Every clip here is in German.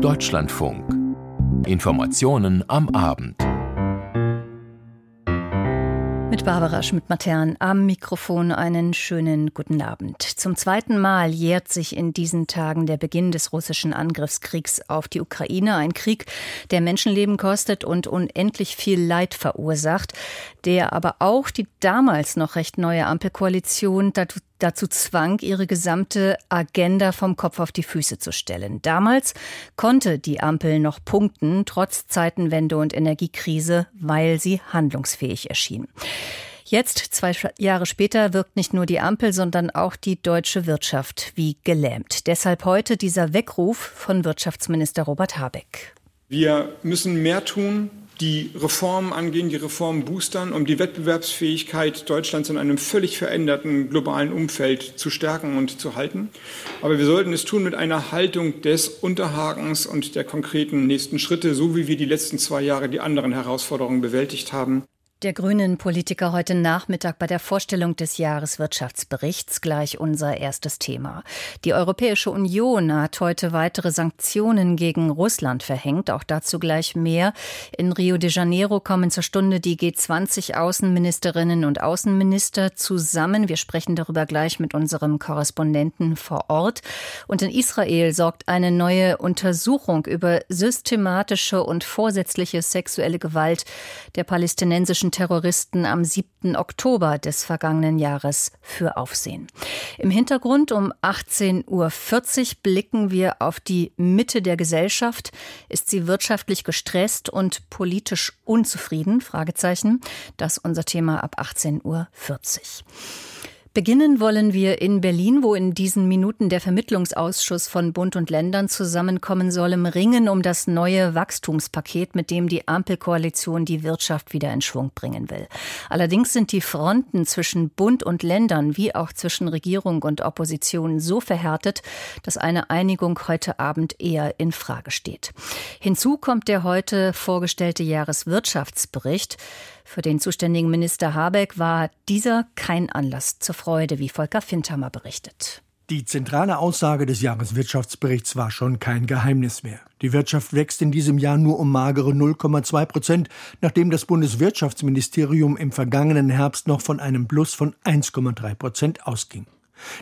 Deutschlandfunk. Informationen am Abend. Mit Barbara Schmidt-Matern am Mikrofon einen schönen guten Abend. Zum zweiten Mal jährt sich in diesen Tagen der Beginn des russischen Angriffskriegs auf die Ukraine. Ein Krieg, der Menschenleben kostet und unendlich viel Leid verursacht, der aber auch die damals noch recht neue Ampelkoalition dazu dazu zwang, ihre gesamte Agenda vom Kopf auf die Füße zu stellen. Damals konnte die Ampel noch punkten, trotz Zeitenwende und Energiekrise, weil sie handlungsfähig erschien. Jetzt, zwei Jahre später, wirkt nicht nur die Ampel, sondern auch die deutsche Wirtschaft wie gelähmt. Deshalb heute dieser Weckruf von Wirtschaftsminister Robert Habeck. Wir müssen mehr tun, die Reformen angehen, die Reformen boostern, um die Wettbewerbsfähigkeit Deutschlands in einem völlig veränderten globalen Umfeld zu stärken und zu halten. Aber wir sollten es tun mit einer Haltung des Unterhakens und der konkreten nächsten Schritte, so wie wir die letzten zwei Jahre die anderen Herausforderungen bewältigt haben der grünen Politiker heute Nachmittag bei der Vorstellung des Jahreswirtschaftsberichts gleich unser erstes Thema. Die Europäische Union hat heute weitere Sanktionen gegen Russland verhängt. Auch dazu gleich mehr. In Rio de Janeiro kommen zur Stunde die G20 Außenministerinnen und Außenminister zusammen. Wir sprechen darüber gleich mit unserem Korrespondenten vor Ort. Und in Israel sorgt eine neue Untersuchung über systematische und vorsätzliche sexuelle Gewalt der palästinensischen Terroristen am 7. Oktober des vergangenen Jahres für Aufsehen. Im Hintergrund um 18.40 Uhr blicken wir auf die Mitte der Gesellschaft. Ist sie wirtschaftlich gestresst und politisch unzufrieden? Fragezeichen. Das ist unser Thema ab 18.40 Uhr. Beginnen wollen wir in Berlin, wo in diesen Minuten der Vermittlungsausschuss von Bund und Ländern zusammenkommen soll, im Ringen um das neue Wachstumspaket, mit dem die Ampelkoalition die Wirtschaft wieder in Schwung bringen will. Allerdings sind die Fronten zwischen Bund und Ländern wie auch zwischen Regierung und Opposition so verhärtet, dass eine Einigung heute Abend eher in Frage steht. Hinzu kommt der heute vorgestellte Jahreswirtschaftsbericht. Für den zuständigen Minister Habeck war dieser kein Anlass zur Freude, wie Volker Findhammer berichtet. Die zentrale Aussage des Jahreswirtschaftsberichts war schon kein Geheimnis mehr. Die Wirtschaft wächst in diesem Jahr nur um magere 0,2 Prozent, nachdem das Bundeswirtschaftsministerium im vergangenen Herbst noch von einem Plus von 1,3 Prozent ausging.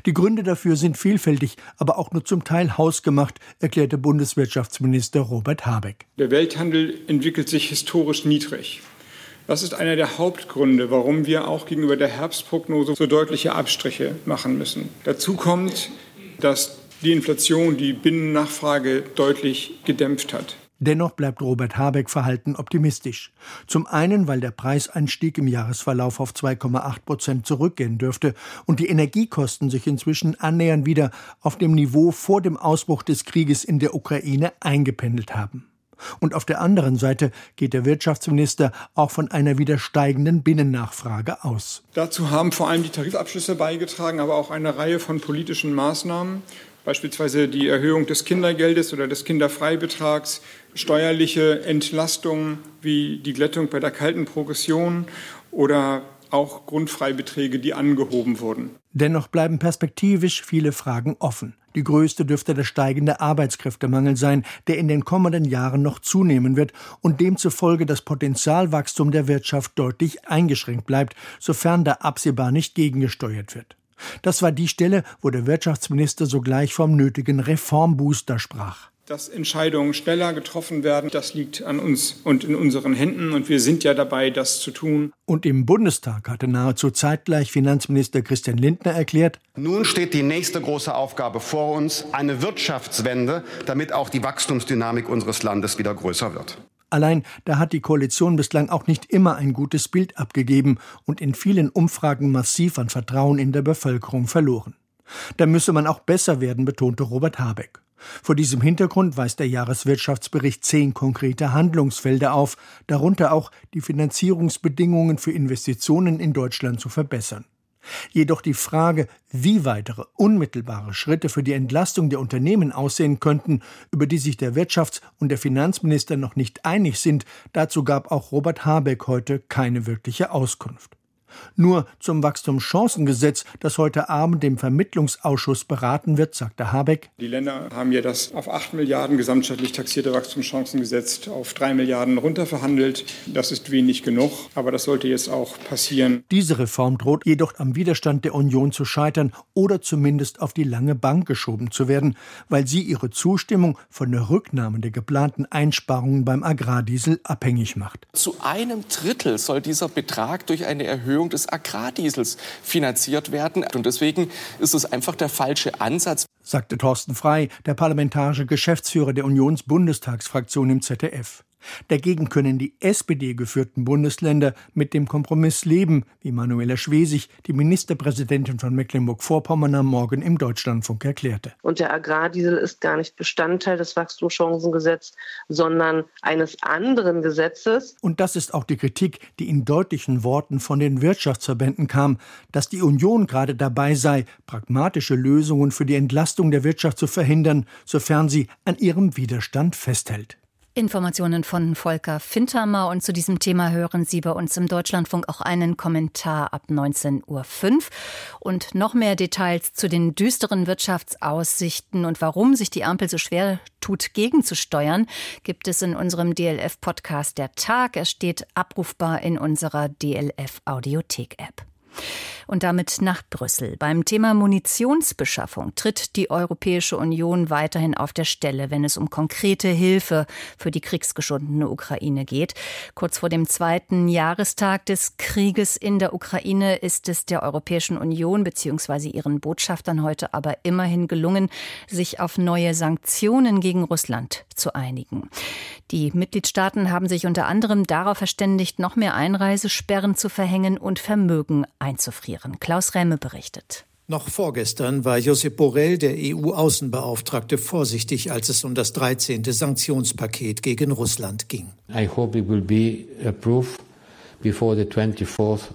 Die Gründe dafür sind vielfältig, aber auch nur zum Teil hausgemacht, erklärte Bundeswirtschaftsminister Robert Habeck. Der Welthandel entwickelt sich historisch niedrig. Das ist einer der Hauptgründe, warum wir auch gegenüber der Herbstprognose so deutliche Abstriche machen müssen. Dazu kommt, dass die Inflation die Binnennachfrage deutlich gedämpft hat. Dennoch bleibt Robert Habeck verhalten optimistisch. Zum einen, weil der Preiseinstieg im Jahresverlauf auf 2,8 Prozent zurückgehen dürfte und die Energiekosten sich inzwischen annähernd wieder auf dem Niveau vor dem Ausbruch des Krieges in der Ukraine eingependelt haben. Und auf der anderen Seite geht der Wirtschaftsminister auch von einer wieder steigenden Binnennachfrage aus. Dazu haben vor allem die Tarifabschlüsse beigetragen, aber auch eine Reihe von politischen Maßnahmen, beispielsweise die Erhöhung des Kindergeldes oder des Kinderfreibetrags, steuerliche Entlastungen wie die Glättung bei der kalten Progression oder auch Grundfreibeträge, die angehoben wurden. Dennoch bleiben perspektivisch viele Fragen offen. Die größte dürfte der steigende Arbeitskräftemangel sein, der in den kommenden Jahren noch zunehmen wird und demzufolge das Potenzialwachstum der Wirtschaft deutlich eingeschränkt bleibt, sofern da absehbar nicht gegengesteuert wird. Das war die Stelle, wo der Wirtschaftsminister sogleich vom nötigen Reformbooster sprach dass Entscheidungen schneller getroffen werden. Das liegt an uns und in unseren Händen und wir sind ja dabei, das zu tun. Und im Bundestag hatte nahezu zeitgleich Finanzminister Christian Lindner erklärt, nun steht die nächste große Aufgabe vor uns, eine Wirtschaftswende, damit auch die Wachstumsdynamik unseres Landes wieder größer wird. Allein da hat die Koalition bislang auch nicht immer ein gutes Bild abgegeben und in vielen Umfragen massiv an Vertrauen in der Bevölkerung verloren. Da müsse man auch besser werden, betonte Robert Habeck. Vor diesem Hintergrund weist der Jahreswirtschaftsbericht zehn konkrete Handlungsfelder auf, darunter auch die Finanzierungsbedingungen für Investitionen in Deutschland zu verbessern. Jedoch die Frage, wie weitere unmittelbare Schritte für die Entlastung der Unternehmen aussehen könnten, über die sich der Wirtschafts- und der Finanzminister noch nicht einig sind, dazu gab auch Robert Habeck heute keine wirkliche Auskunft. Nur zum Wachstumschancengesetz, das heute Abend im Vermittlungsausschuss beraten wird, sagte Habeck. Die Länder haben ja das auf 8 Milliarden gesamtstaatlich taxierte Wachstumschancengesetz auf 3 Milliarden runterverhandelt. Das ist wenig genug, aber das sollte jetzt auch passieren. Diese Reform droht jedoch am Widerstand der Union zu scheitern oder zumindest auf die lange Bank geschoben zu werden, weil sie ihre Zustimmung von der Rücknahme der geplanten Einsparungen beim Agrardiesel abhängig macht. Zu einem Drittel soll dieser Betrag durch eine Erhöhung des Agrardiesels finanziert werden. Und deswegen ist es einfach der falsche Ansatz. Sagte Thorsten Frei, der parlamentarische Geschäftsführer der Unionsbundestagsfraktion im ZDF. Dagegen können die SPD-geführten Bundesländer mit dem Kompromiss leben, wie Manuela Schwesig, die Ministerpräsidentin von Mecklenburg-Vorpommern am Morgen im Deutschlandfunk erklärte. Und der Agrardiesel ist gar nicht Bestandteil des Wachstumschancengesetzes, sondern eines anderen Gesetzes. Und das ist auch die Kritik, die in deutlichen Worten von den Wirtschaftsverbänden kam, dass die Union gerade dabei sei, pragmatische Lösungen für die Entlastung der Wirtschaft zu verhindern, sofern sie an ihrem Widerstand festhält. Informationen von Volker Fintermer und zu diesem Thema hören Sie bei uns im Deutschlandfunk auch einen Kommentar ab 19.05 Uhr. Und noch mehr Details zu den düsteren Wirtschaftsaussichten und warum sich die Ampel so schwer tut, gegenzusteuern, gibt es in unserem DLF-Podcast Der Tag. Er steht abrufbar in unserer DLF-Audiothek-App. Und damit nach Brüssel. Beim Thema Munitionsbeschaffung tritt die Europäische Union weiterhin auf der Stelle, wenn es um konkrete Hilfe für die kriegsgeschundene Ukraine geht. Kurz vor dem zweiten Jahrestag des Krieges in der Ukraine ist es der Europäischen Union bzw. ihren Botschaftern heute aber immerhin gelungen, sich auf neue Sanktionen gegen Russland zu einigen. Die Mitgliedstaaten haben sich unter anderem darauf verständigt, noch mehr Einreisesperren zu verhängen und Vermögen einzufrieren. Klaus Räme berichtet. Noch vorgestern war Josep Borrell, der EU-Außenbeauftragte, vorsichtig, als es um das 13. Sanktionspaket gegen Russland ging. I hope it will be approved before the 24th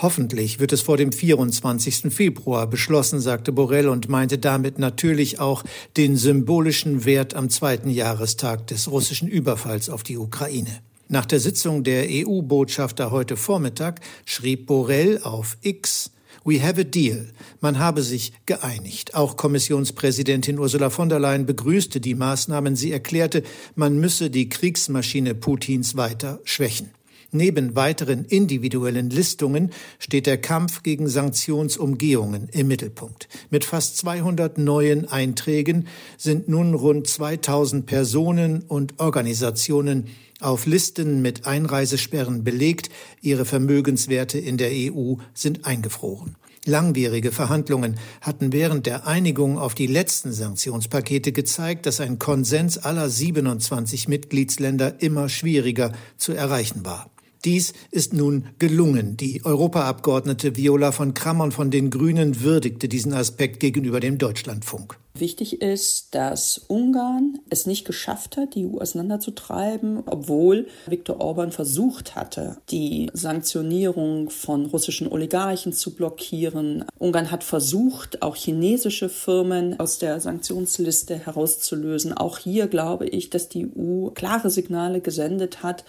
Hoffentlich wird es vor dem 24. Februar beschlossen, sagte Borrell und meinte damit natürlich auch den symbolischen Wert am zweiten Jahrestag des russischen Überfalls auf die Ukraine. Nach der Sitzung der EU-Botschafter heute Vormittag schrieb Borrell auf X, We have a deal. Man habe sich geeinigt. Auch Kommissionspräsidentin Ursula von der Leyen begrüßte die Maßnahmen. Sie erklärte, man müsse die Kriegsmaschine Putins weiter schwächen. Neben weiteren individuellen Listungen steht der Kampf gegen Sanktionsumgehungen im Mittelpunkt. Mit fast 200 neuen Einträgen sind nun rund 2000 Personen und Organisationen auf Listen mit Einreisesperren belegt, ihre Vermögenswerte in der EU sind eingefroren. Langwierige Verhandlungen hatten während der Einigung auf die letzten Sanktionspakete gezeigt, dass ein Konsens aller 27 Mitgliedsländer immer schwieriger zu erreichen war. Dies ist nun gelungen. Die Europaabgeordnete Viola von Krammern von den Grünen würdigte diesen Aspekt gegenüber dem Deutschlandfunk. Wichtig ist, dass Ungarn es nicht geschafft hat, die EU auseinanderzutreiben, obwohl Viktor Orban versucht hatte, die Sanktionierung von russischen Oligarchen zu blockieren. Ungarn hat versucht, auch chinesische Firmen aus der Sanktionsliste herauszulösen. Auch hier glaube ich, dass die EU klare Signale gesendet hat,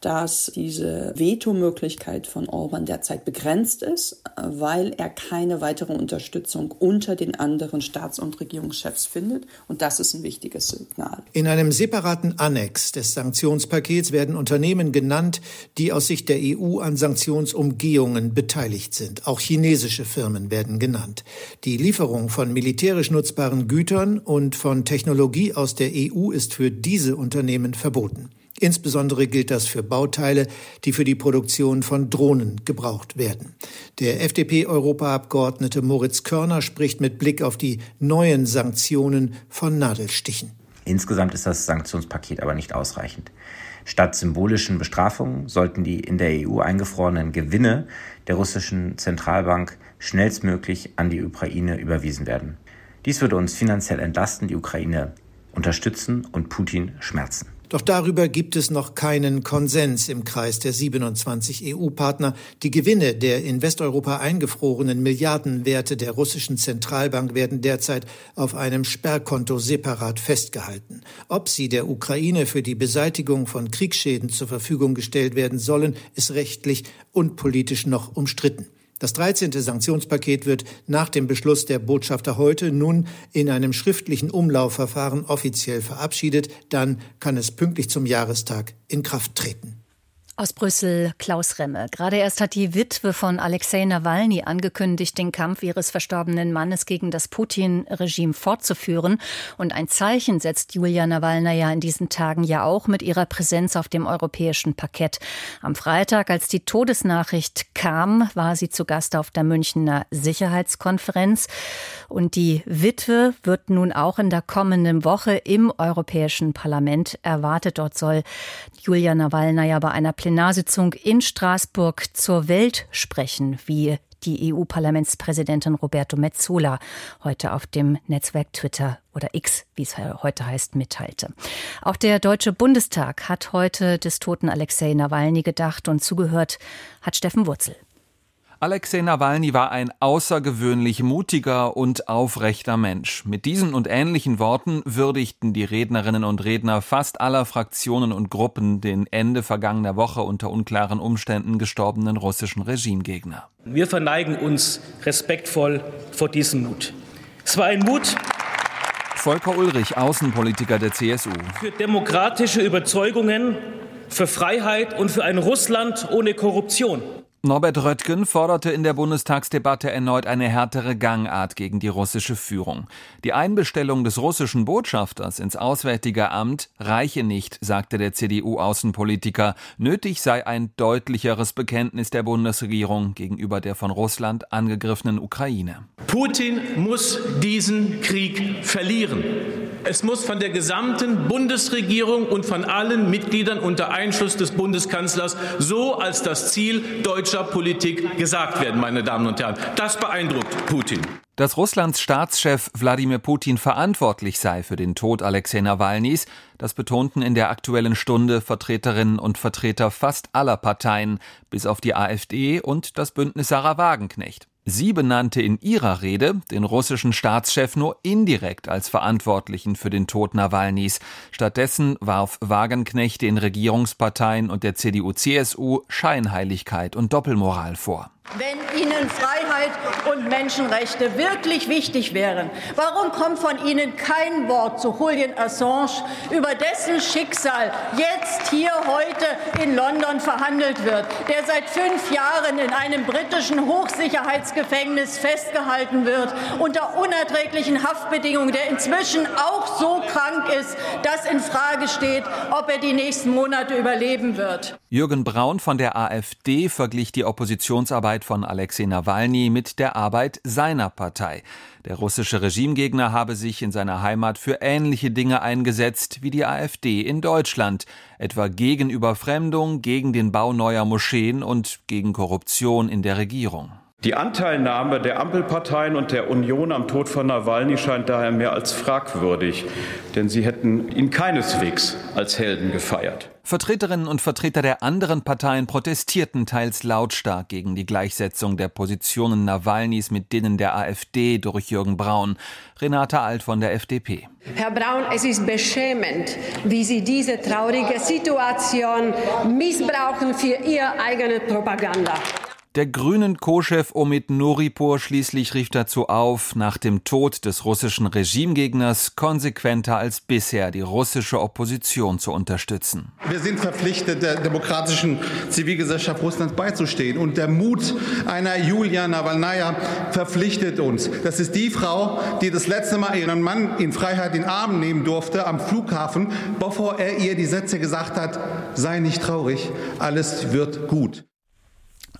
dass diese Vetomöglichkeit von Orban derzeit begrenzt ist, weil er keine weitere Unterstützung unter den anderen Staats- und Regierungschefs findet. Und das ist ein wichtiges Signal. In einem separaten Annex des Sanktionspakets werden Unternehmen genannt, die aus Sicht der EU an Sanktionsumgehungen beteiligt sind. Auch chinesische Firmen werden genannt. Die Lieferung von militärisch nutzbaren Gütern und von Technologie aus der EU ist für diese Unternehmen verboten. Insbesondere gilt das für Bauteile, die für die Produktion von Drohnen gebraucht werden. Der FDP-Europaabgeordnete Moritz Körner spricht mit Blick auf die neuen Sanktionen von Nadelstichen. Insgesamt ist das Sanktionspaket aber nicht ausreichend. Statt symbolischen Bestrafungen sollten die in der EU eingefrorenen Gewinne der russischen Zentralbank schnellstmöglich an die Ukraine überwiesen werden. Dies würde uns finanziell entlasten, die Ukraine unterstützen und Putin schmerzen. Doch darüber gibt es noch keinen Konsens im Kreis der 27 EU-Partner. Die Gewinne der in Westeuropa eingefrorenen Milliardenwerte der russischen Zentralbank werden derzeit auf einem Sperrkonto separat festgehalten. Ob sie der Ukraine für die Beseitigung von Kriegsschäden zur Verfügung gestellt werden sollen, ist rechtlich und politisch noch umstritten. Das 13. Sanktionspaket wird nach dem Beschluss der Botschafter heute nun in einem schriftlichen Umlaufverfahren offiziell verabschiedet. Dann kann es pünktlich zum Jahrestag in Kraft treten. Aus Brüssel Klaus Remme. Gerade erst hat die Witwe von Alexei Nawalny angekündigt, den Kampf ihres verstorbenen Mannes gegen das Putin-Regime fortzuführen. Und ein Zeichen setzt Julia Nawalnaja in diesen Tagen ja auch mit ihrer Präsenz auf dem europäischen Parkett. Am Freitag, als die Todesnachricht kam, war sie zu Gast auf der Münchner Sicherheitskonferenz. Und die Witwe wird nun auch in der kommenden Woche im Europäischen Parlament erwartet. Dort soll Julia Nawalnaja bei einer Plenarsitzung in Straßburg zur Welt sprechen, wie die EU-Parlamentspräsidentin Roberto Metzola heute auf dem Netzwerk Twitter oder X, wie es heute heißt, mitteilte. Auch der Deutsche Bundestag hat heute des toten Alexei Nawalny gedacht und zugehört hat Steffen Wurzel. Alexei Nawalny war ein außergewöhnlich mutiger und aufrechter Mensch. Mit diesen und ähnlichen Worten würdigten die Rednerinnen und Redner fast aller Fraktionen und Gruppen den Ende vergangener Woche unter unklaren Umständen gestorbenen russischen Regimegegner. Wir verneigen uns respektvoll vor diesem Mut. Es war ein Mut, Volker Ulrich, Außenpolitiker der CSU. Für demokratische Überzeugungen, für Freiheit und für ein Russland ohne Korruption. Norbert Röttgen forderte in der Bundestagsdebatte erneut eine härtere Gangart gegen die russische Führung. Die Einbestellung des russischen Botschafters ins Auswärtige Amt reiche nicht, sagte der CDU-Außenpolitiker. Nötig sei ein deutlicheres Bekenntnis der Bundesregierung gegenüber der von Russland angegriffenen Ukraine. Putin muss diesen Krieg verlieren. Es muss von der gesamten Bundesregierung und von allen Mitgliedern unter Einschluss des Bundeskanzlers so als das Ziel deutscher Politik gesagt werden, meine Damen und Herren. Das beeindruckt Putin. Dass Russlands Staatschef Wladimir Putin verantwortlich sei für den Tod Alexei Nawalnys, das betonten in der aktuellen Stunde Vertreterinnen und Vertreter fast aller Parteien, bis auf die AfD und das Bündnis Sarah Wagenknecht. Sie benannte in ihrer Rede den russischen Staatschef nur indirekt als Verantwortlichen für den Tod Nawalnys. Stattdessen warf Wagenknecht den Regierungsparteien und der CDU-CSU Scheinheiligkeit und Doppelmoral vor. Wenn Ihnen Freiheit und Menschenrechte wirklich wichtig wären, warum kommt von Ihnen kein Wort zu Julian Assange, über dessen Schicksal jetzt hier heute in London verhandelt wird, der seit fünf Jahren in einem britischen Hochsicherheitsgefängnis festgehalten wird, unter unerträglichen Haftbedingungen, der inzwischen auch so krank ist, dass in Frage steht, ob er die nächsten Monate überleben wird. Jürgen Braun von der AfD verglich die Oppositionsarbeit von Alexei Nawalny mit der Arbeit seiner Partei. Der russische Regimegegner habe sich in seiner Heimat für ähnliche Dinge eingesetzt wie die AfD in Deutschland, etwa gegen Überfremdung, gegen den Bau neuer Moscheen und gegen Korruption in der Regierung. Die Anteilnahme der Ampelparteien und der Union am Tod von Nawalny scheint daher mehr als fragwürdig, denn sie hätten ihn keineswegs als Helden gefeiert. Vertreterinnen und Vertreter der anderen Parteien protestierten teils lautstark gegen die Gleichsetzung der Positionen Nawalnys mit denen der AfD durch Jürgen Braun. Renate Alt von der FDP. Herr Braun, es ist beschämend, wie Sie diese traurige Situation missbrauchen für Ihre eigene Propaganda. Der grünen Co-Chef Omid Noripur schließlich rief dazu auf, nach dem Tod des russischen Regimegegners konsequenter als bisher die russische Opposition zu unterstützen. Wir sind verpflichtet, der demokratischen Zivilgesellschaft Russlands beizustehen. Und der Mut einer Julia Nawalnaja verpflichtet uns. Das ist die Frau, die das letzte Mal ihren Mann in Freiheit in den Arm nehmen durfte am Flughafen, bevor er ihr die Sätze gesagt hat, sei nicht traurig, alles wird gut.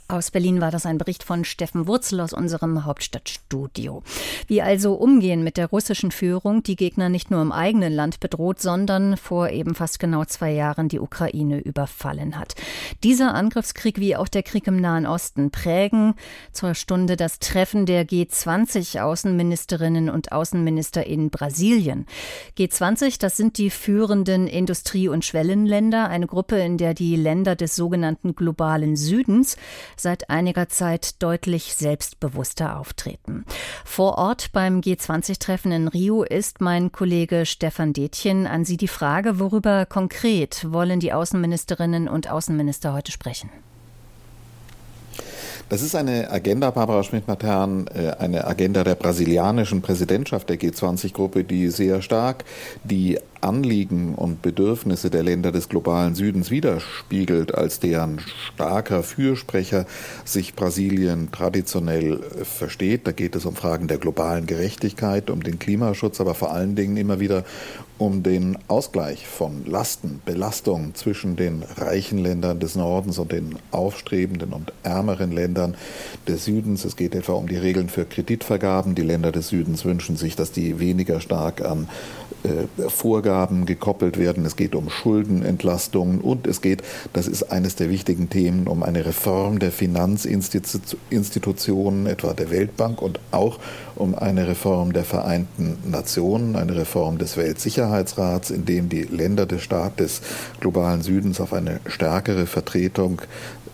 Aus Berlin war das ein Bericht von Steffen Wurzel aus unserem Hauptstadtstudio. Wie also umgehen mit der russischen Führung, die Gegner nicht nur im eigenen Land bedroht, sondern vor eben fast genau zwei Jahren die Ukraine überfallen hat. Dieser Angriffskrieg wie auch der Krieg im Nahen Osten prägen zur Stunde das Treffen der G20 Außenministerinnen und Außenminister in Brasilien. G20, das sind die führenden Industrie- und Schwellenländer, eine Gruppe, in der die Länder des sogenannten globalen Südens seit einiger Zeit deutlich selbstbewusster auftreten. Vor Ort beim G20-Treffen in Rio ist mein Kollege Stefan Detjen. An Sie die Frage, worüber konkret wollen die Außenministerinnen und Außenminister heute sprechen? Das ist eine Agenda, Barbara Schmidt-Matern, äh, eine Agenda der brasilianischen Präsidentschaft der G20-Gruppe, die sehr stark die Anliegen und Bedürfnisse der Länder des globalen Südens widerspiegelt, als deren starker Fürsprecher sich Brasilien traditionell versteht. Da geht es um Fragen der globalen Gerechtigkeit, um den Klimaschutz, aber vor allen Dingen immer wieder um den Ausgleich von Lasten, Belastungen zwischen den reichen Ländern des Nordens und den aufstrebenden und ärmeren Ländern des Südens. Es geht etwa um die Regeln für Kreditvergaben. Die Länder des Südens wünschen sich, dass die weniger stark an Vorgaben gekoppelt werden. Es geht um Schuldenentlastungen und es geht, das ist eines der wichtigen Themen, um eine Reform der Finanzinstitutionen, etwa der Weltbank und auch um eine Reform der Vereinten Nationen, eine Reform des Weltsicherheitsrats, in dem die Länder des Staates des globalen Südens auf eine stärkere Vertretung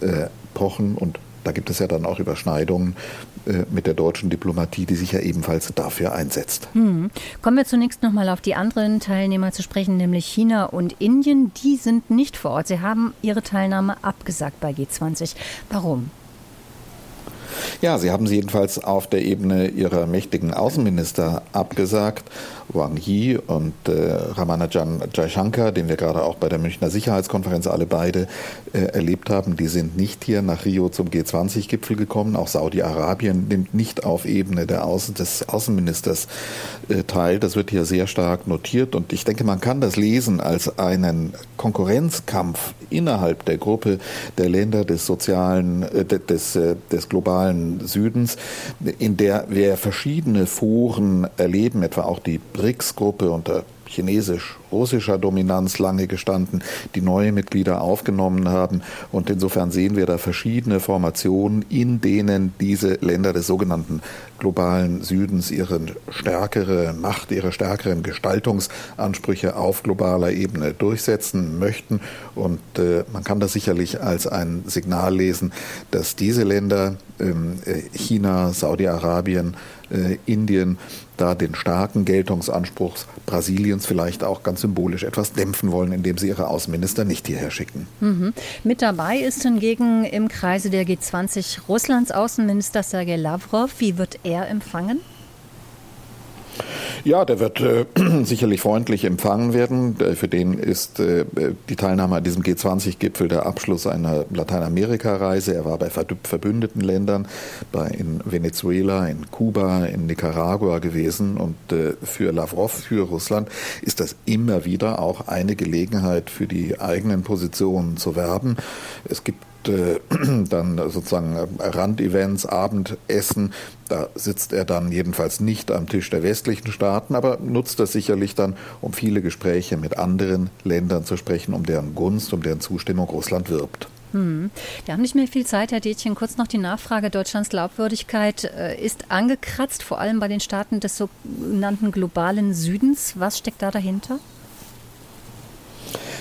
äh, pochen und da gibt es ja dann auch Überschneidungen äh, mit der deutschen Diplomatie, die sich ja ebenfalls dafür einsetzt. Hm. Kommen wir zunächst noch mal auf die anderen Teilnehmer zu sprechen, nämlich China und Indien. Die sind nicht vor Ort. Sie haben ihre Teilnahme abgesagt bei G20. Warum? Ja, sie haben sie jedenfalls auf der Ebene ihrer mächtigen Außenminister abgesagt. Wang Yi und äh, Ramanajan Jaishankar, den wir gerade auch bei der Münchner Sicherheitskonferenz alle beide äh, erlebt haben, die sind nicht hier nach Rio zum G20-Gipfel gekommen. Auch Saudi-Arabien nimmt nicht auf Ebene der Außen des Außenministers äh, teil. Das wird hier sehr stark notiert und ich denke, man kann das lesen als einen Konkurrenzkampf innerhalb der Gruppe der Länder des sozialen, äh, des, äh, des globalen Südens, in der wir verschiedene Foren erleben, etwa auch die BRICS-Gruppe unter chinesisch-russischer Dominanz lange gestanden, die neue Mitglieder aufgenommen haben. Und insofern sehen wir da verschiedene Formationen, in denen diese Länder des sogenannten globalen Südens ihre stärkere Macht, ihre stärkeren Gestaltungsansprüche auf globaler Ebene durchsetzen möchten. Und äh, man kann das sicherlich als ein Signal lesen, dass diese Länder, ähm, äh, China, Saudi-Arabien, äh, Indien, da den starken Geltungsanspruch Brasiliens vielleicht auch ganz symbolisch etwas dämpfen wollen, indem sie ihre Außenminister nicht hierher schicken. Mhm. Mit dabei ist hingegen im Kreise der G20 Russlands Außenminister Sergei Lavrov. Wie wird er empfangen? Ja, der wird äh, sicherlich freundlich empfangen werden. Für den ist äh, die Teilnahme an diesem G20-Gipfel der Abschluss einer Lateinamerika-Reise. Er war bei verbündeten Ländern, bei in Venezuela, in Kuba, in Nicaragua gewesen. Und äh, für Lavrov, für Russland ist das immer wieder auch eine Gelegenheit für die eigenen Positionen zu werben. Es gibt äh, dann sozusagen Randevents, Abendessen. Da sitzt er dann jedenfalls nicht am Tisch der westlichen Staaten, aber nutzt das sicherlich dann, um viele Gespräche mit anderen Ländern zu sprechen, um deren Gunst, um deren Zustimmung Russland wirbt. Hm. Wir haben nicht mehr viel Zeit, Herr Detchen. Kurz noch die Nachfrage. Deutschlands Glaubwürdigkeit äh, ist angekratzt, vor allem bei den Staaten des sogenannten globalen Südens. Was steckt da dahinter?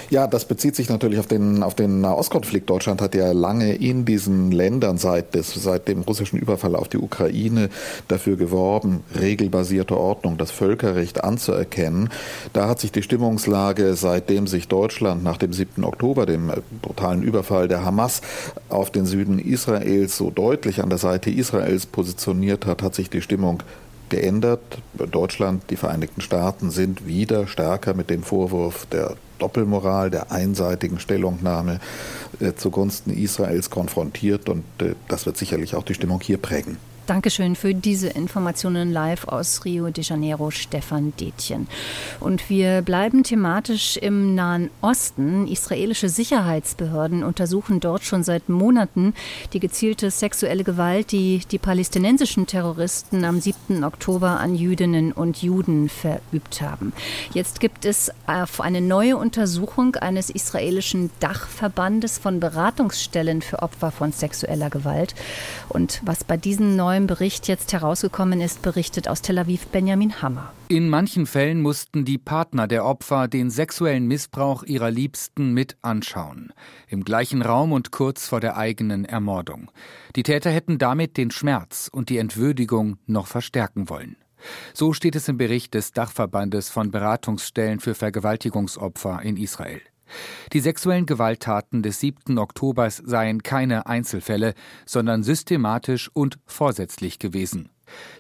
Ja, das bezieht sich natürlich auf den, auf den Nahostkonflikt. Deutschland hat ja lange in diesen Ländern seit, des, seit dem russischen Überfall auf die Ukraine dafür geworben, regelbasierte Ordnung, das Völkerrecht anzuerkennen. Da hat sich die Stimmungslage, seitdem sich Deutschland nach dem 7. Oktober, dem brutalen Überfall der Hamas auf den Süden Israels so deutlich an der Seite Israels positioniert hat, hat sich die Stimmung geändert. Deutschland, die Vereinigten Staaten sind wieder stärker mit dem Vorwurf der Doppelmoral, der einseitigen Stellungnahme äh, zugunsten Israels konfrontiert und äh, das wird sicherlich auch die Stimmung hier prägen. Dankeschön für diese Informationen live aus Rio de Janeiro, Stefan Detjen. Und wir bleiben thematisch im Nahen Osten. Israelische Sicherheitsbehörden untersuchen dort schon seit Monaten die gezielte sexuelle Gewalt, die die palästinensischen Terroristen am 7. Oktober an Jüdinnen und Juden verübt haben. Jetzt gibt es auf eine neue Untersuchung eines israelischen Dachverbandes von Beratungsstellen für Opfer von sexueller Gewalt. Und was bei diesen neuen neuen Bericht jetzt herausgekommen ist, berichtet aus Tel Aviv Benjamin Hammer. In manchen Fällen mussten die Partner der Opfer den sexuellen Missbrauch ihrer Liebsten mit anschauen. Im gleichen Raum und kurz vor der eigenen Ermordung. Die Täter hätten damit den Schmerz und die Entwürdigung noch verstärken wollen. So steht es im Bericht des Dachverbandes von Beratungsstellen für Vergewaltigungsopfer in Israel. Die sexuellen Gewalttaten des 7. Oktobers seien keine Einzelfälle, sondern systematisch und vorsätzlich gewesen.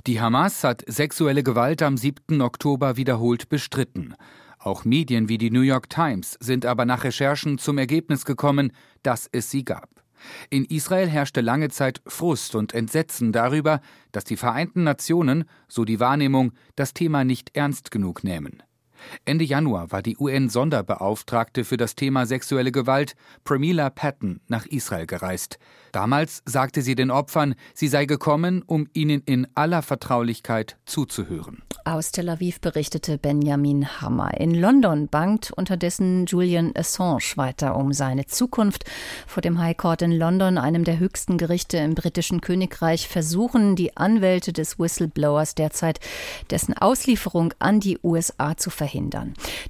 Die Hamas hat sexuelle Gewalt am 7. Oktober wiederholt bestritten. Auch Medien wie die New York Times sind aber nach Recherchen zum Ergebnis gekommen, dass es sie gab. In Israel herrschte lange Zeit Frust und Entsetzen darüber, dass die Vereinten Nationen, so die Wahrnehmung, das Thema nicht ernst genug nehmen. Ende Januar war die UN-Sonderbeauftragte für das Thema sexuelle Gewalt, Pramila Patton, nach Israel gereist. Damals sagte sie den Opfern, sie sei gekommen, um ihnen in aller Vertraulichkeit zuzuhören. Aus Tel Aviv berichtete Benjamin Hammer. In London bangt unterdessen Julian Assange weiter um seine Zukunft. Vor dem High Court in London, einem der höchsten Gerichte im britischen Königreich, versuchen die Anwälte des Whistleblowers derzeit, dessen Auslieferung an die USA zu verhindern.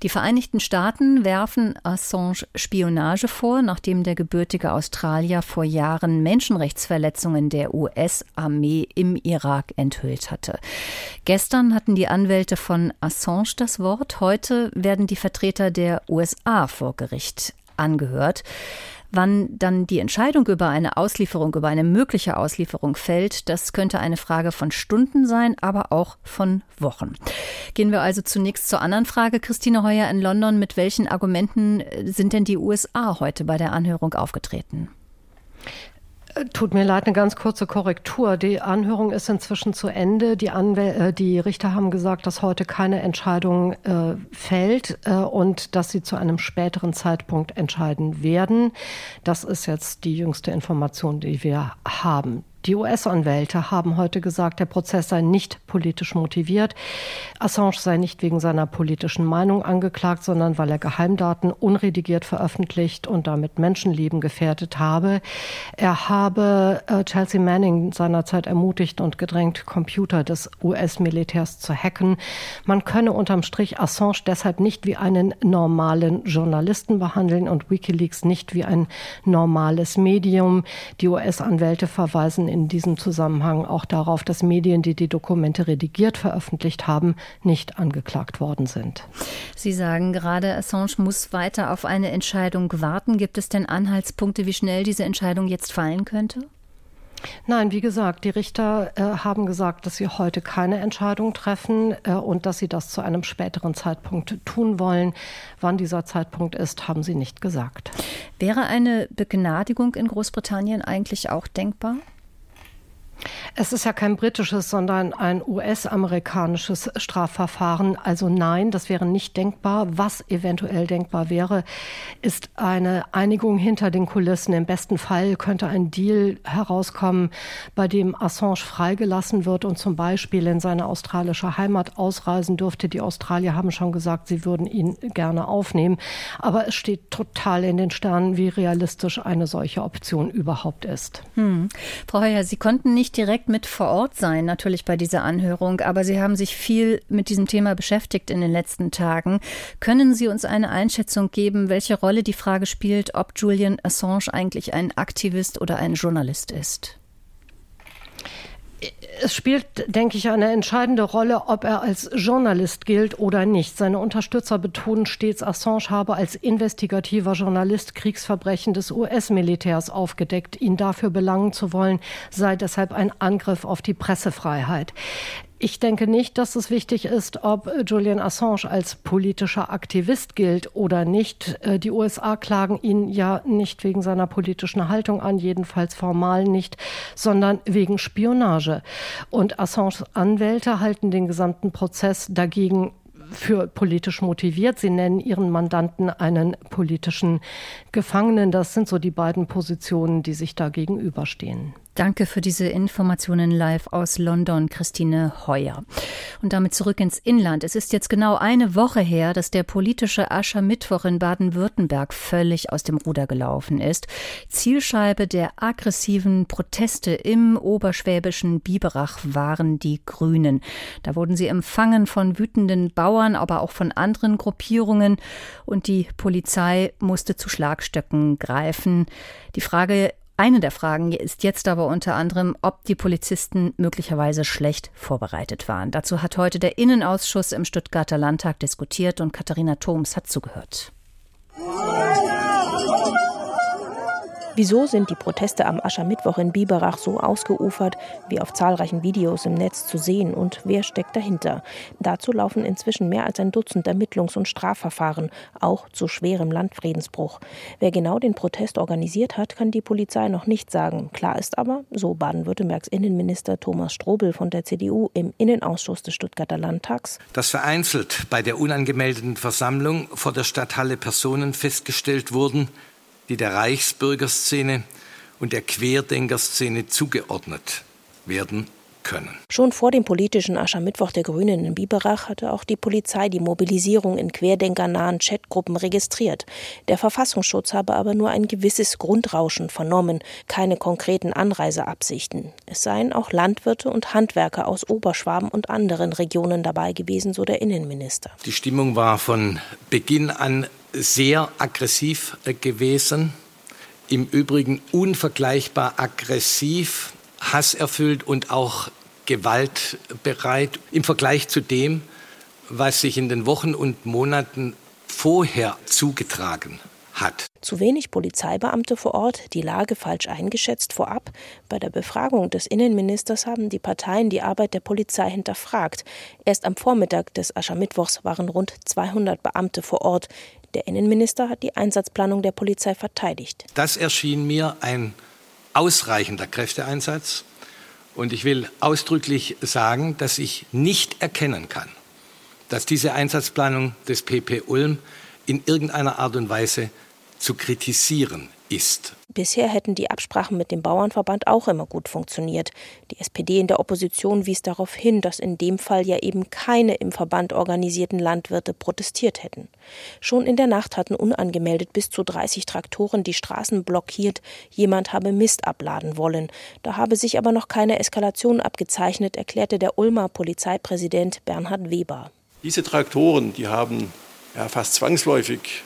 Die Vereinigten Staaten werfen Assange Spionage vor, nachdem der gebürtige Australier vor Jahren Menschenrechtsverletzungen der US-Armee im Irak enthüllt hatte. Gestern hatten die Anwälte von Assange das Wort. Heute werden die Vertreter der USA vor Gericht angehört. Wann dann die Entscheidung über eine Auslieferung, über eine mögliche Auslieferung fällt, das könnte eine Frage von Stunden sein, aber auch von Wochen. Gehen wir also zunächst zur anderen Frage. Christine Heuer in London, mit welchen Argumenten sind denn die USA heute bei der Anhörung aufgetreten? Tut mir leid, eine ganz kurze Korrektur. Die Anhörung ist inzwischen zu Ende. Die, Anwäl äh, die Richter haben gesagt, dass heute keine Entscheidung äh, fällt äh, und dass sie zu einem späteren Zeitpunkt entscheiden werden. Das ist jetzt die jüngste Information, die wir haben. Die US-Anwälte haben heute gesagt, der Prozess sei nicht politisch motiviert. Assange sei nicht wegen seiner politischen Meinung angeklagt, sondern weil er Geheimdaten unredigiert veröffentlicht und damit Menschenleben gefährdet habe. Er habe äh, Chelsea Manning seinerzeit ermutigt und gedrängt, Computer des US-Militärs zu hacken. Man könne unterm Strich Assange deshalb nicht wie einen normalen Journalisten behandeln und Wikileaks nicht wie ein normales Medium. Die US-Anwälte verweisen in diesem Zusammenhang auch darauf, dass Medien, die die Dokumente redigiert veröffentlicht haben, nicht angeklagt worden sind. Sie sagen gerade, Assange muss weiter auf eine Entscheidung warten. Gibt es denn Anhaltspunkte, wie schnell diese Entscheidung jetzt fallen könnte? Nein, wie gesagt, die Richter äh, haben gesagt, dass sie heute keine Entscheidung treffen äh, und dass sie das zu einem späteren Zeitpunkt tun wollen. Wann dieser Zeitpunkt ist, haben sie nicht gesagt. Wäre eine Begnadigung in Großbritannien eigentlich auch denkbar? Es ist ja kein britisches, sondern ein US-amerikanisches Strafverfahren. Also nein, das wäre nicht denkbar. Was eventuell denkbar wäre, ist eine Einigung hinter den Kulissen. Im besten Fall könnte ein Deal herauskommen, bei dem Assange freigelassen wird und zum Beispiel in seine australische Heimat ausreisen dürfte. Die Australier haben schon gesagt, sie würden ihn gerne aufnehmen. Aber es steht total in den Sternen, wie realistisch eine solche Option überhaupt ist. Hm. Frau Heuer, Sie konnten nicht direkt mit vor Ort sein, natürlich bei dieser Anhörung, aber Sie haben sich viel mit diesem Thema beschäftigt in den letzten Tagen. Können Sie uns eine Einschätzung geben, welche Rolle die Frage spielt, ob Julian Assange eigentlich ein Aktivist oder ein Journalist ist? Es spielt, denke ich, eine entscheidende Rolle, ob er als Journalist gilt oder nicht. Seine Unterstützer betonen stets, Assange habe als investigativer Journalist Kriegsverbrechen des US-Militärs aufgedeckt. Ihn dafür belangen zu wollen, sei deshalb ein Angriff auf die Pressefreiheit. Ich denke nicht, dass es wichtig ist, ob Julian Assange als politischer Aktivist gilt oder nicht. Äh, die USA klagen ihn ja nicht wegen seiner politischen Haltung an, jedenfalls formal nicht, sondern wegen Spionage. Und Assanges Anwälte halten den gesamten Prozess dagegen für politisch motiviert. Sie nennen ihren Mandanten einen politischen Gefangenen. Das sind so die beiden Positionen, die sich da gegenüberstehen. Danke für diese Informationen live aus London, Christine Heuer. Und damit zurück ins Inland. Es ist jetzt genau eine Woche her, dass der politische Aschermittwoch in Baden-Württemberg völlig aus dem Ruder gelaufen ist. Zielscheibe der aggressiven Proteste im oberschwäbischen Biberach waren die Grünen. Da wurden sie empfangen von wütenden Bauern, aber auch von anderen Gruppierungen und die Polizei musste zu Schlagstöcken greifen. Die Frage eine der Fragen ist jetzt aber unter anderem, ob die Polizisten möglicherweise schlecht vorbereitet waren. Dazu hat heute der Innenausschuss im Stuttgarter Landtag diskutiert und Katharina Thoms hat zugehört. Wieso sind die Proteste am Aschermittwoch in Biberach so ausgeufert, wie auf zahlreichen Videos im Netz zu sehen und wer steckt dahinter? Dazu laufen inzwischen mehr als ein Dutzend Ermittlungs- und Strafverfahren, auch zu schwerem Landfriedensbruch. Wer genau den Protest organisiert hat, kann die Polizei noch nicht sagen. Klar ist aber, so Baden-Württembergs Innenminister Thomas Strobel von der CDU im Innenausschuss des Stuttgarter Landtags, dass vereinzelt bei der unangemeldeten Versammlung vor der Stadthalle Personen festgestellt wurden, die der Reichsbürgerszene und der Querdenkerszene zugeordnet werden können. Schon vor dem politischen Aschermittwoch der Grünen in Biberach hatte auch die Polizei die Mobilisierung in querdenkernahen Chatgruppen registriert. Der Verfassungsschutz habe aber nur ein gewisses Grundrauschen vernommen, keine konkreten Anreiseabsichten. Es seien auch Landwirte und Handwerker aus Oberschwaben und anderen Regionen dabei gewesen, so der Innenminister. Die Stimmung war von Beginn an sehr aggressiv äh, gewesen. Im Übrigen unvergleichbar aggressiv, hasserfüllt und auch gewaltbereit im Vergleich zu dem, was sich in den Wochen und Monaten vorher zugetragen hat. Zu wenig Polizeibeamte vor Ort, die Lage falsch eingeschätzt vorab. Bei der Befragung des Innenministers haben die Parteien die Arbeit der Polizei hinterfragt. Erst am Vormittag des Aschermittwochs waren rund 200 Beamte vor Ort. Der Innenminister hat die Einsatzplanung der Polizei verteidigt. Das erschien mir ein ausreichender Kräfteeinsatz. Und ich will ausdrücklich sagen, dass ich nicht erkennen kann, dass diese Einsatzplanung des PP Ulm in irgendeiner Art und Weise zu kritisieren ist. Bisher hätten die Absprachen mit dem Bauernverband auch immer gut funktioniert. Die SPD in der Opposition wies darauf hin, dass in dem Fall ja eben keine im Verband organisierten Landwirte protestiert hätten. Schon in der Nacht hatten unangemeldet bis zu 30 Traktoren die Straßen blockiert. Jemand habe Mist abladen wollen. Da habe sich aber noch keine Eskalation abgezeichnet, erklärte der Ulmer Polizeipräsident Bernhard Weber. Diese Traktoren, die haben ja, fast zwangsläufig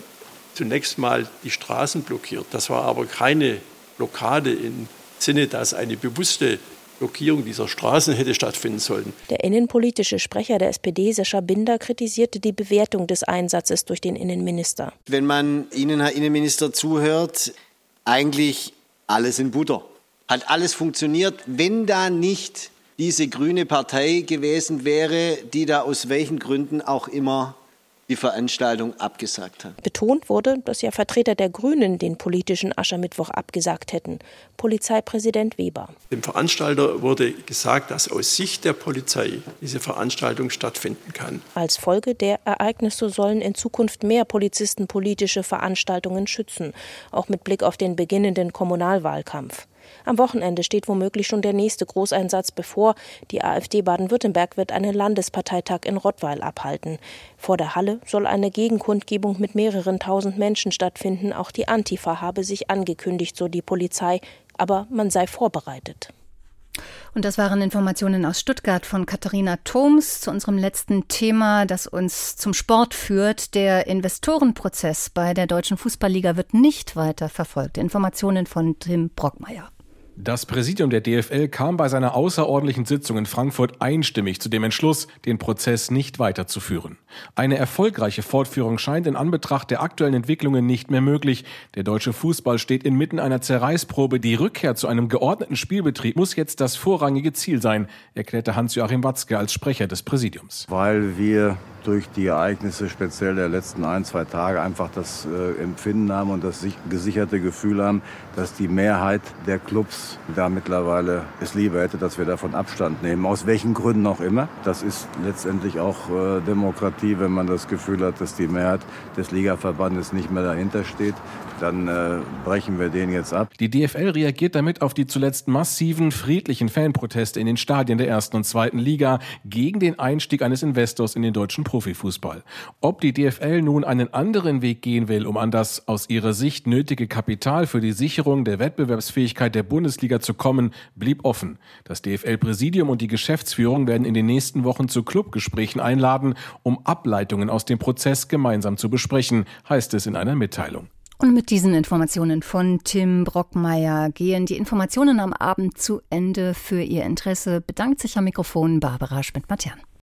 zunächst mal die Straßen blockiert. Das war aber keine Blockade im Sinne, dass eine bewusste Blockierung dieser Straßen hätte stattfinden sollen. Der innenpolitische Sprecher der SPD, Sascha Binder, kritisierte die Bewertung des Einsatzes durch den Innenminister. Wenn man Ihnen, Herr Innenminister, zuhört, eigentlich alles in Butter. Hat alles funktioniert, wenn da nicht diese grüne Partei gewesen wäre, die da aus welchen Gründen auch immer die Veranstaltung abgesagt hat. Betont wurde, dass ja Vertreter der Grünen den politischen Aschermittwoch abgesagt hätten. Polizeipräsident Weber. Dem Veranstalter wurde gesagt, dass aus Sicht der Polizei diese Veranstaltung stattfinden kann. Als Folge der Ereignisse sollen in Zukunft mehr Polizisten politische Veranstaltungen schützen, auch mit Blick auf den beginnenden Kommunalwahlkampf. Am Wochenende steht womöglich schon der nächste Großeinsatz bevor. Die AfD Baden-Württemberg wird einen Landesparteitag in Rottweil abhalten. Vor der Halle soll eine Gegenkundgebung mit mehreren tausend Menschen stattfinden. Auch die Antifa habe sich angekündigt, so die Polizei. Aber man sei vorbereitet. Und das waren Informationen aus Stuttgart von Katharina Thoms zu unserem letzten Thema, das uns zum Sport führt. Der Investorenprozess bei der Deutschen Fußballliga wird nicht weiter verfolgt. Informationen von Tim Brockmeier. Das Präsidium der DFL kam bei seiner außerordentlichen Sitzung in Frankfurt einstimmig zu dem Entschluss, den Prozess nicht weiterzuführen. Eine erfolgreiche Fortführung scheint in Anbetracht der aktuellen Entwicklungen nicht mehr möglich. Der deutsche Fußball steht inmitten einer Zerreißprobe. Die Rückkehr zu einem geordneten Spielbetrieb muss jetzt das vorrangige Ziel sein, erklärte Hans-Joachim Watzke als Sprecher des Präsidiums. Weil wir durch die Ereignisse speziell der letzten ein, zwei Tage einfach das äh, Empfinden haben und das gesicherte Gefühl haben, dass die Mehrheit der Clubs da mittlerweile es lieber hätte, dass wir davon Abstand nehmen. Aus welchen Gründen auch immer. Das ist letztendlich auch äh, Demokratie, wenn man das Gefühl hat, dass die Mehrheit des Ligaverbandes nicht mehr dahinter steht dann äh, brechen wir den jetzt ab. Die DFL reagiert damit auf die zuletzt massiven friedlichen Fanproteste in den Stadien der ersten und zweiten Liga gegen den Einstieg eines Investors in den deutschen Profifußball. Ob die DFL nun einen anderen Weg gehen will, um an das aus ihrer Sicht nötige Kapital für die Sicherung der Wettbewerbsfähigkeit der Bundesliga zu kommen, blieb offen. Das DFL-Präsidium und die Geschäftsführung werden in den nächsten Wochen zu Clubgesprächen einladen, um Ableitungen aus dem Prozess gemeinsam zu besprechen, heißt es in einer Mitteilung. Und mit diesen Informationen von Tim Brockmeier gehen die Informationen am Abend zu Ende. Für Ihr Interesse bedankt sich am Mikrofon Barbara Schmidt-Matern.